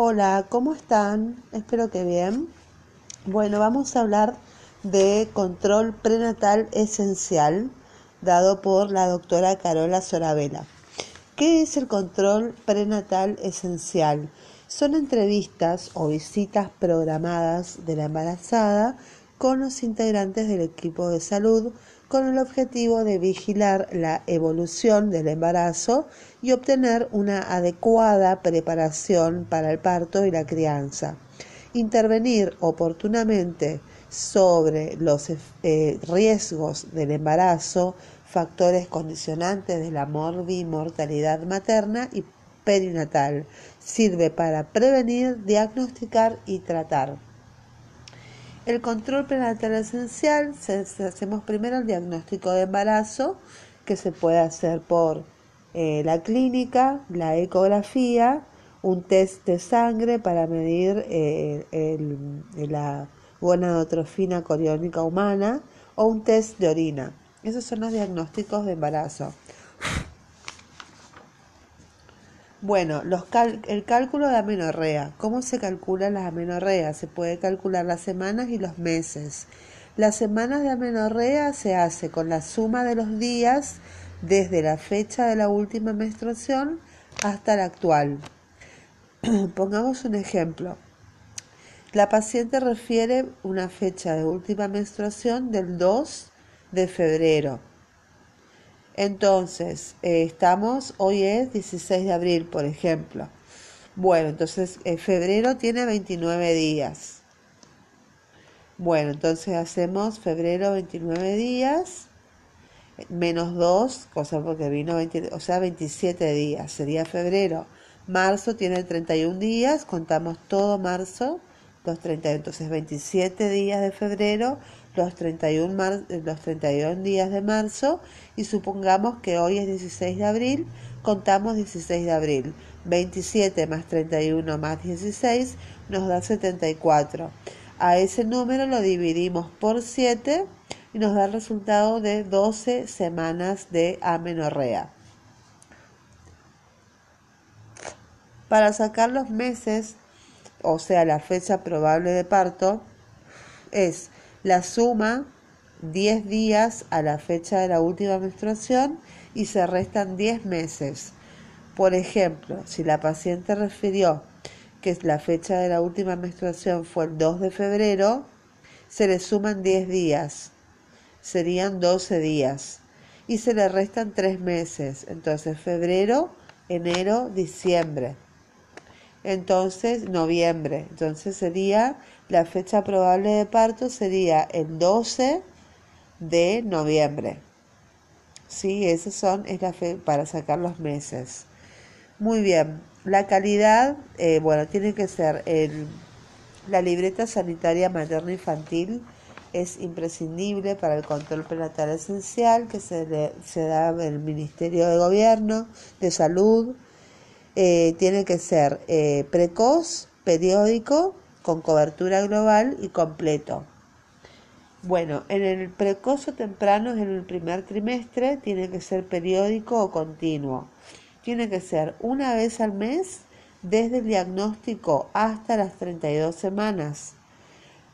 Hola, ¿cómo están? Espero que bien. Bueno, vamos a hablar de control prenatal esencial dado por la doctora Carola Soravela. ¿Qué es el control prenatal esencial? Son entrevistas o visitas programadas de la embarazada con los integrantes del equipo de salud con el objetivo de vigilar la evolución del embarazo y obtener una adecuada preparación para el parto y la crianza. Intervenir oportunamente sobre los eh, riesgos del embarazo, factores condicionantes de la mortalidad materna y perinatal. Sirve para prevenir, diagnosticar y tratar. El control prenatal esencial, hacemos primero el diagnóstico de embarazo, que se puede hacer por eh, la clínica, la ecografía, un test de sangre para medir eh, la gonadotrofina coriónica humana o un test de orina. Esos son los diagnósticos de embarazo. Bueno, el cálculo de amenorrea. ¿Cómo se calcula la amenorrea? Se puede calcular las semanas y los meses. Las semanas de amenorrea se hace con la suma de los días desde la fecha de la última menstruación hasta la actual. Pongamos un ejemplo. La paciente refiere una fecha de última menstruación del 2 de febrero. Entonces, eh, estamos, hoy es 16 de abril, por ejemplo. Bueno, entonces eh, febrero tiene 29 días. Bueno, entonces hacemos febrero 29 días menos 2, cosa porque vino 20, o sea, 27 días, sería febrero. Marzo tiene 31 días, contamos todo marzo, los 30, entonces 27 días de febrero los 31, los 31 días de marzo y supongamos que hoy es 16 de abril, contamos 16 de abril. 27 más 31 más 16 nos da 74. A ese número lo dividimos por 7 y nos da el resultado de 12 semanas de amenorrea. Para sacar los meses, o sea, la fecha probable de parto, es la suma 10 días a la fecha de la última menstruación y se restan 10 meses. Por ejemplo, si la paciente refirió que la fecha de la última menstruación fue el 2 de febrero, se le suman 10 días, serían 12 días, y se le restan 3 meses, entonces febrero, enero, diciembre entonces noviembre. Entonces sería la fecha probable de parto sería el 12 de noviembre. Sí, esos son es la fe para sacar los meses. Muy bien. La calidad, eh, bueno, tiene que ser el, la libreta sanitaria materno infantil es imprescindible para el control prenatal esencial que se, se da en el Ministerio de Gobierno de Salud eh, tiene que ser eh, precoz, periódico, con cobertura global y completo. Bueno, en el precoz o temprano, en el primer trimestre, tiene que ser periódico o continuo. Tiene que ser una vez al mes desde el diagnóstico hasta las 32 semanas.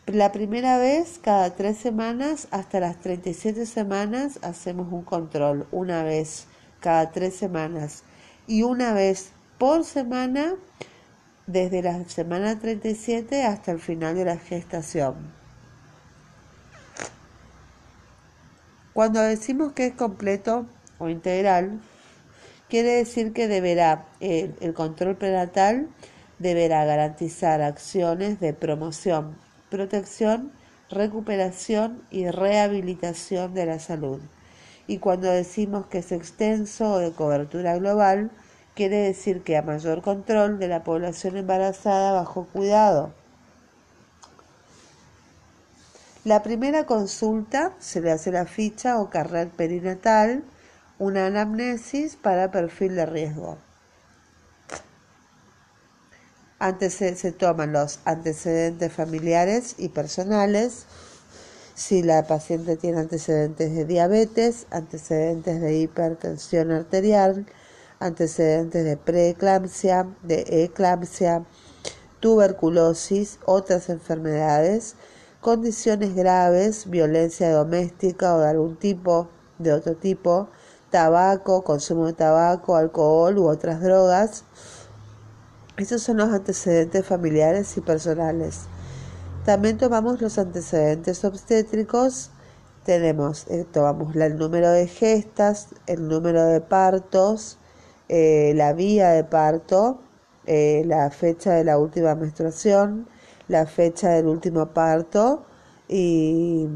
La primera vez, cada tres semanas hasta las 37 semanas, hacemos un control, una vez cada tres semanas. Y una vez por semana desde la semana 37 hasta el final de la gestación. Cuando decimos que es completo o integral, quiere decir que deberá el, el control prenatal deberá garantizar acciones de promoción, protección, recuperación y rehabilitación de la salud. Y cuando decimos que es extenso o de cobertura global, quiere decir que a mayor control de la población embarazada bajo cuidado. La primera consulta se le hace la ficha o carnet perinatal, una anamnesis para perfil de riesgo. Antes se toman los antecedentes familiares y personales, si la paciente tiene antecedentes de diabetes, antecedentes de hipertensión arterial, antecedentes de preeclampsia, de eclampsia, tuberculosis, otras enfermedades, condiciones graves, violencia doméstica o de algún tipo, de otro tipo, tabaco, consumo de tabaco, alcohol u otras drogas. Esos son los antecedentes familiares y personales. También tomamos los antecedentes obstétricos. Tenemos, eh, tomamos el número de gestas, el número de partos, eh, la vía de parto, eh, la fecha de la última menstruación, la fecha del último parto y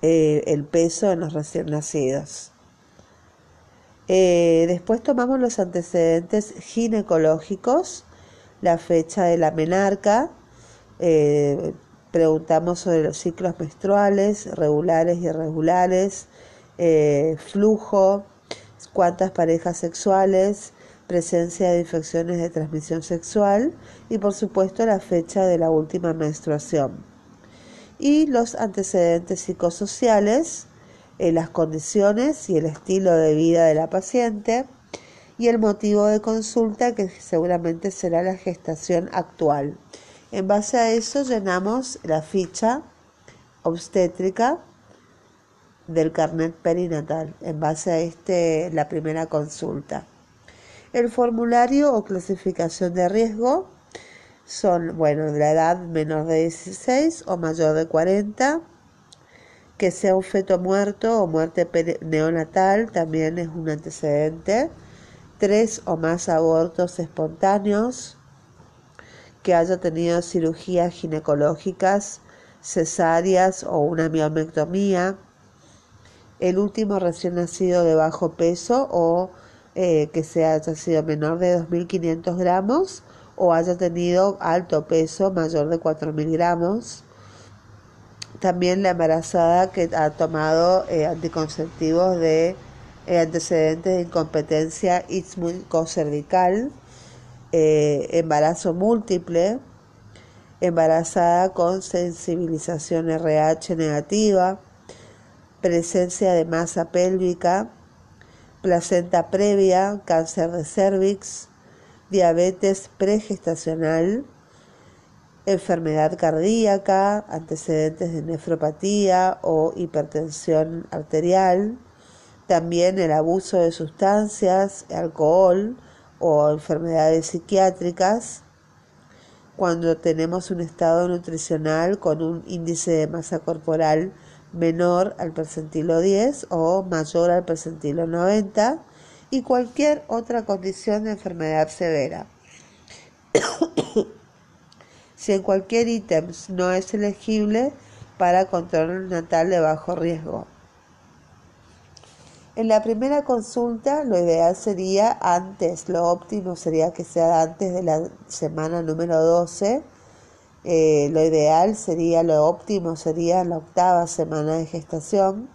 eh, el peso en los recién nacidos. Después tomamos los antecedentes ginecológicos, la fecha de la menarca, preguntamos sobre los ciclos menstruales, regulares y irregulares, flujo, cuántas parejas sexuales, presencia de infecciones de transmisión sexual y por supuesto la fecha de la última menstruación y los antecedentes psicosociales, eh, las condiciones y el estilo de vida de la paciente y el motivo de consulta que seguramente será la gestación actual. En base a eso llenamos la ficha obstétrica del carnet perinatal en base a este la primera consulta. El formulario o clasificación de riesgo son, bueno, de la edad menor de 16 o mayor de 40, que sea un feto muerto o muerte neonatal también es un antecedente, tres o más abortos espontáneos, que haya tenido cirugías ginecológicas, cesáreas o una miomectomía, el último recién nacido de bajo peso o eh, que sea, haya sido menor de 2.500 gramos o haya tenido alto peso mayor de 4.000 gramos. También la embarazada que ha tomado eh, anticonceptivos de eh, antecedentes de incompetencia ismucocervical, eh, embarazo múltiple, embarazada con sensibilización RH negativa, presencia de masa pélvica, placenta previa, cáncer de cervix, diabetes pregestacional, enfermedad cardíaca, antecedentes de nefropatía o hipertensión arterial, también el abuso de sustancias, alcohol o enfermedades psiquiátricas, cuando tenemos un estado nutricional con un índice de masa corporal menor al percentilo 10 o mayor al percentilo 90, y cualquier otra condición de enfermedad severa. si en cualquier ítem no es elegible para control natal de bajo riesgo. En la primera consulta lo ideal sería antes, lo óptimo sería que sea antes de la semana número 12. Eh, lo ideal sería, lo óptimo sería la octava semana de gestación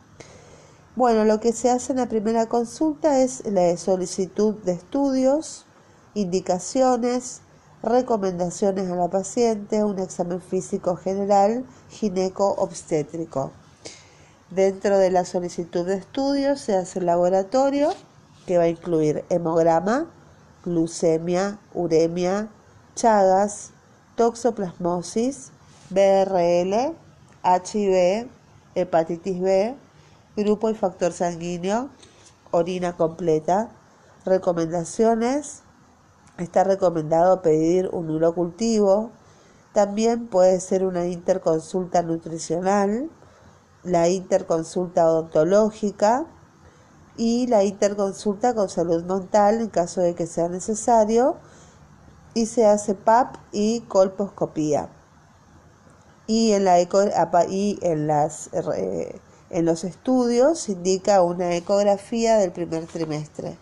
bueno, lo que se hace en la primera consulta es la solicitud de estudios, indicaciones, recomendaciones a la paciente, un examen físico general gineco-obstétrico. Dentro de la solicitud de estudios se hace el laboratorio que va a incluir hemograma, glucemia, uremia, chagas, toxoplasmosis, BRL, HIV, hepatitis B, grupo y factor sanguíneo, orina completa. Recomendaciones. Está recomendado pedir un urocultivo. También puede ser una interconsulta nutricional, la interconsulta odontológica y la interconsulta con salud mental en caso de que sea necesario y se hace PAP y colposcopía. Y en, la y en las en los estudios se indica una ecografía del primer trimestre.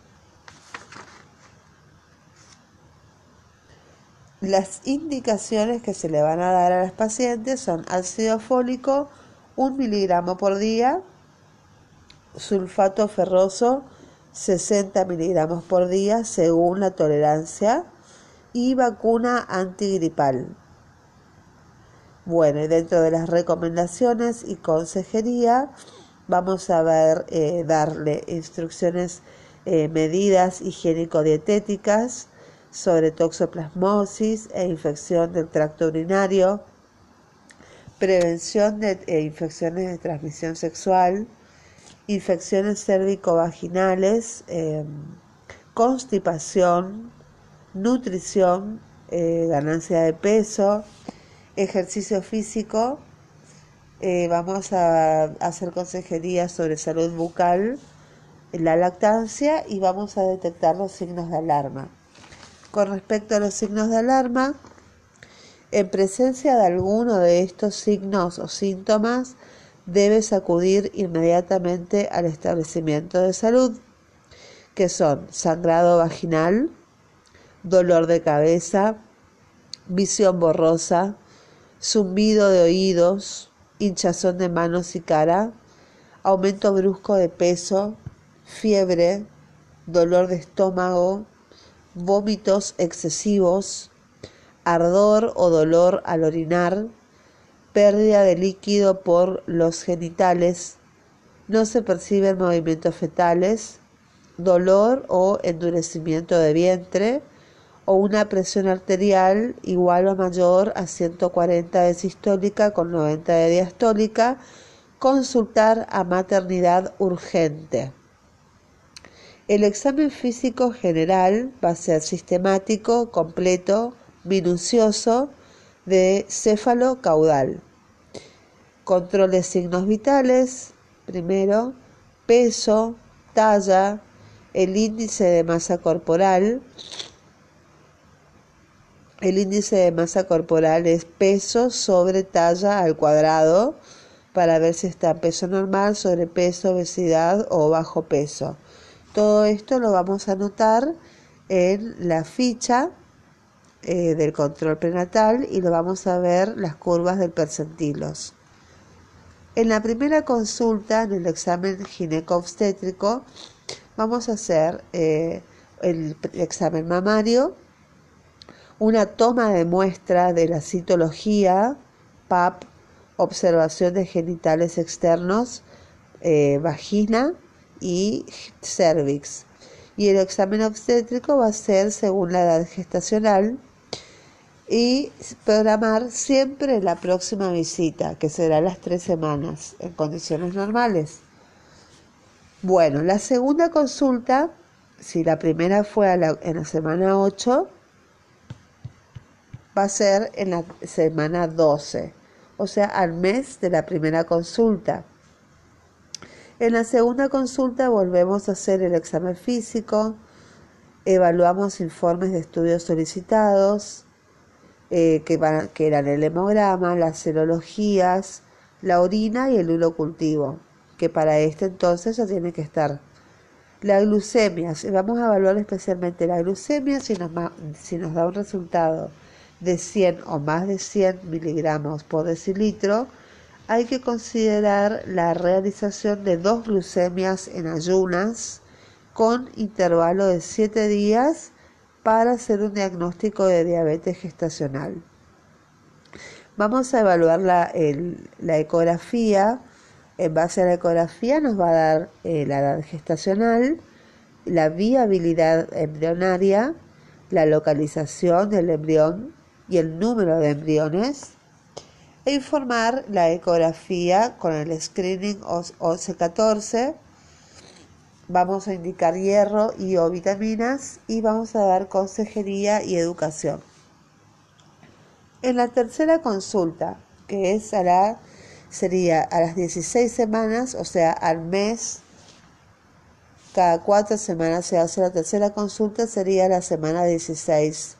Las indicaciones que se le van a dar a las pacientes son ácido fólico, un miligramo por día, sulfato ferroso, 60 miligramos por día según la tolerancia y vacuna antigripal. Bueno, y dentro de las recomendaciones y consejería vamos a eh, darle instrucciones, eh, medidas higiénico-dietéticas, sobre toxoplasmosis e infección del tracto urinario, prevención de eh, infecciones de transmisión sexual, infecciones cérvico-vaginales, em, constipación, nutrición, eh, ganancia de peso, ejercicio físico. Eh, vamos a hacer consejería sobre salud bucal, la lactancia y vamos a detectar los signos de alarma. Con respecto a los signos de alarma, en presencia de alguno de estos signos o síntomas, debes acudir inmediatamente al establecimiento de salud, que son sangrado vaginal, dolor de cabeza, visión borrosa, zumbido de oídos, hinchazón de manos y cara, aumento brusco de peso, fiebre, dolor de estómago, vómitos excesivos, ardor o dolor al orinar, pérdida de líquido por los genitales, no se perciben movimientos fetales, dolor o endurecimiento de vientre o una presión arterial igual o mayor a 140 de sistólica con 90 de diastólica, consultar a maternidad urgente. El examen físico general va a ser sistemático, completo, minucioso, de céfalo caudal. Control de signos vitales, primero, peso, talla, el índice de masa corporal. El índice de masa corporal es peso sobre talla al cuadrado para ver si está peso normal, sobrepeso, obesidad o bajo peso. Todo esto lo vamos a anotar en la ficha eh, del control prenatal y lo vamos a ver las curvas del percentilos. En la primera consulta, en el examen gineco-obstétrico, vamos a hacer eh, el examen mamario, una toma de muestra de la citología, PAP, observación de genitales externos, eh, vagina y cervix. Y el examen obstétrico va a ser según la edad gestacional y programar siempre la próxima visita, que será las tres semanas, en condiciones normales. Bueno, la segunda consulta, si la primera fue en la semana 8, va a ser en la semana 12, o sea, al mes de la primera consulta. En la segunda consulta volvemos a hacer el examen físico, evaluamos informes de estudios solicitados, eh, que, que eran el hemograma, las serologías, la orina y el urocultivo, que para este entonces ya tiene que estar. La glucemia, vamos a evaluar especialmente la glucemia si si nos da un resultado de 100 o más de 100 miligramos por decilitro, hay que considerar la realización de dos glucemias en ayunas con intervalo de 7 días para hacer un diagnóstico de diabetes gestacional. Vamos a evaluar la, ecografía. En base a la ecografía nos va a dar eh, la edad gestacional, la viabilidad embrionaria, la localización del embrión y el número de embriones e informar la ecografía con el screening 1114 vamos a indicar hierro y o vitaminas y vamos a dar consejería y educación. En la tercera consulta, que es a la, sería a las 16 semanas, o sea, al mes, cada cuatro semanas se hace la tercera consulta, sería la semana 16.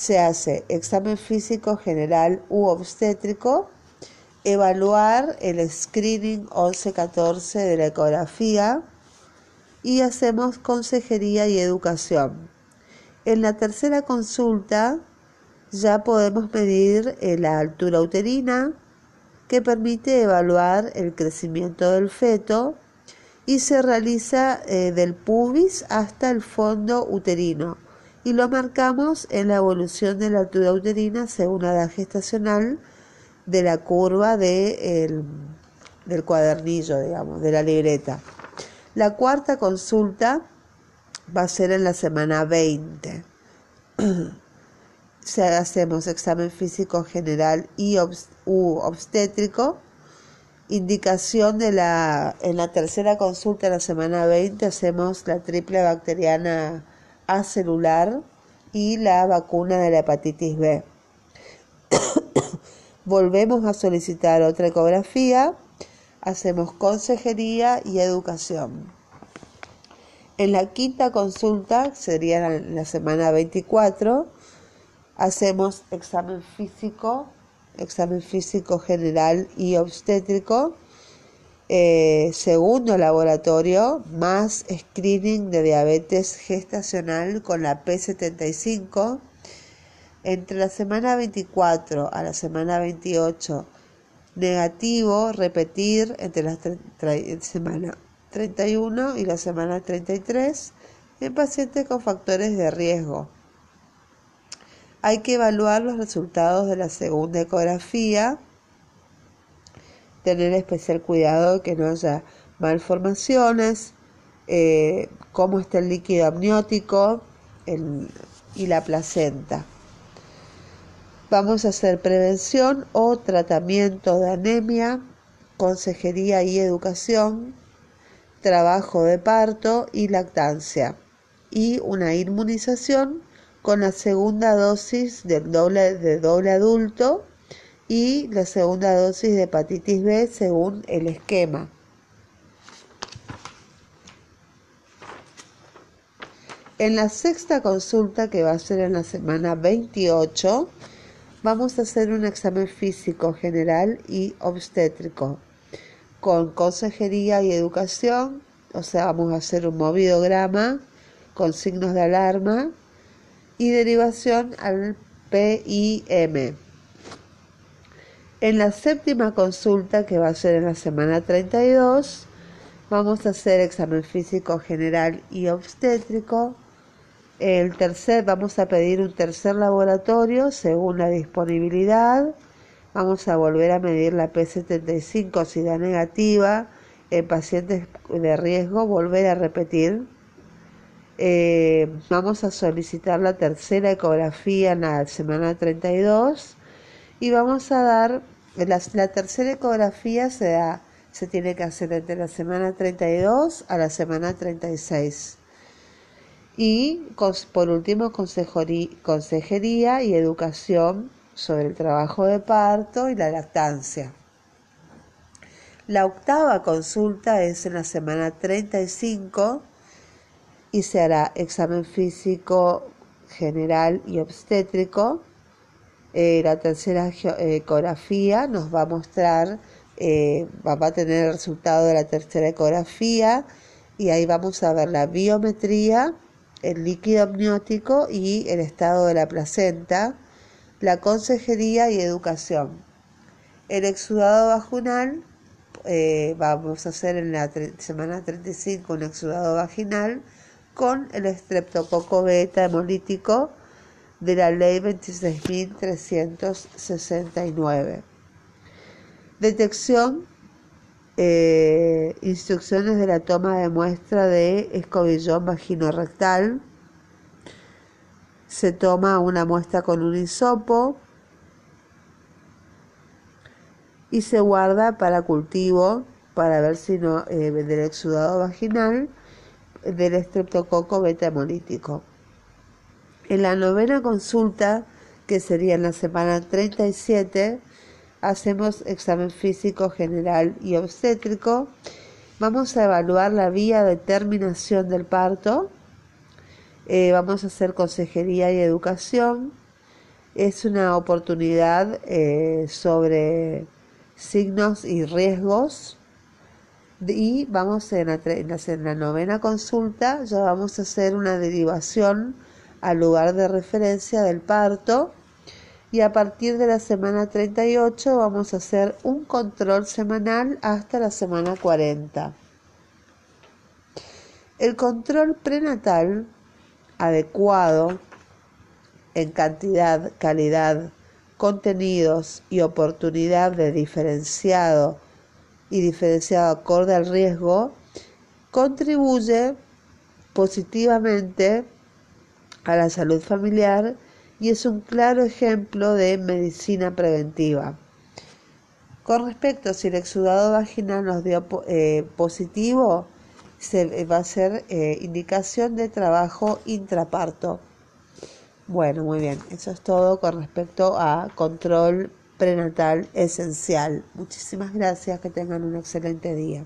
Se hace examen físico general u obstétrico, evaluar el screening 11-14 de la ecografía, y hacemos consejería y educación. En la tercera consulta ya podemos medir eh, la altura uterina que permite evaluar el crecimiento del feto y se realiza eh, del pubis hasta el fondo uterino y lo marcamos en la evolución de la altura uterina según la edad gestacional de la curva del cuadernillo, digamos, de la libreta. La cuarta consulta va a ser en la semana 20 hacemos examen físico general y u obstétrico. Indicación de la, en la tercera consulta de la semana 20 hacemos la triple bacteriana acelular y la vacuna de la hepatitis B. Volvemos a solicitar otra ecografía, hacemos consejería y educación. En la quinta consulta, sería la semana 24, hacemos examen físico, examen físico general y obstétrico, eh, segundo laboratorio, más screening de diabetes gestacional con la P75. Entre la semana 24 a la semana 28, negativo, repetir entre la semana 31 y la semana 33 en pacientes con factores de riesgo. Hay que evaluar los resultados de la segunda ecografía, tener especial cuidado de que no haya malformaciones, eh, cómo está el líquido amniótico y la placenta. Vamos a hacer prevención o tratamiento de anemia, consejería y educación, trabajo de parto y lactancia y una inmunización con la segunda dosis del doble, de doble adulto y la segunda dosis de hepatitis B según el esquema. En la sexta consulta, que va a ser en la semana 28, vamos a hacer un examen físico general y obstétrico con consejería y educación, o sea, vamos a hacer un movidograma con signos de alarma y derivación al PIM. En la séptima consulta, que va a ser en la semana 32, vamos a hacer examen físico general y obstétrico. El tercer, vamos a pedir un tercer laboratorio según la disponibilidad Vamos a volver a medir la P75 si da negativa en pacientes de riesgo, volver a repetir. Eh, vamos a solicitar la tercera ecografía en la semana 32 y vamos a dar, la, tercera ecografía se, da, se tiene que hacer entre la semana 32 a la semana 36. Y por último, consejería y educación sobre el trabajo de parto y la lactancia. La octava consulta es en la semana 35 y se hará examen físico general y obstétrico. Eh, la tercera eh, ecografía nos va a mostrar, eh, va a tener el resultado de la tercera ecografía y ahí vamos a ver la biometría, el líquido amniótico y el estado de la placenta la consejería y educación. El exudado vaginal, vamos a hacer en la semana 35 un exudado vaginal con el estreptococo beta hemolítico de la ley 26.369. Detección, eh, instrucciones de la toma de muestra de escobillón vaginorrectal se toma una muestra con un hisopo y se guarda para cultivo para ver si no eh, del exudado vaginal del estreptococo beta hemolítico. En la novena consulta, que sería en la semana 37, hacemos examen físico general y obstétrico. Vamos a evaluar la vía de terminación del parto eh, vamos a hacer consejería y educación. Es una oportunidad eh, sobre signos y riesgos. Y vamos en la, en la novena consulta, ya vamos a hacer una derivación al lugar de referencia del parto y a partir de la semana 38 vamos a hacer un control semanal hasta la semana 40. El control prenatal adecuado en cantidad, calidad, contenidos y oportunidad de diferenciado y diferenciado acorde al riesgo, contribuye positivamente a la salud familiar y es un claro ejemplo de medicina preventiva. Con respecto a si el exudado vaginal nos dio eh, positivo, se va a ser eh, indicación de trabajo intraparto. Bueno, muy bien, eso es todo con respecto a control prenatal esencial. Muchísimas gracias, que tengan un excelente día.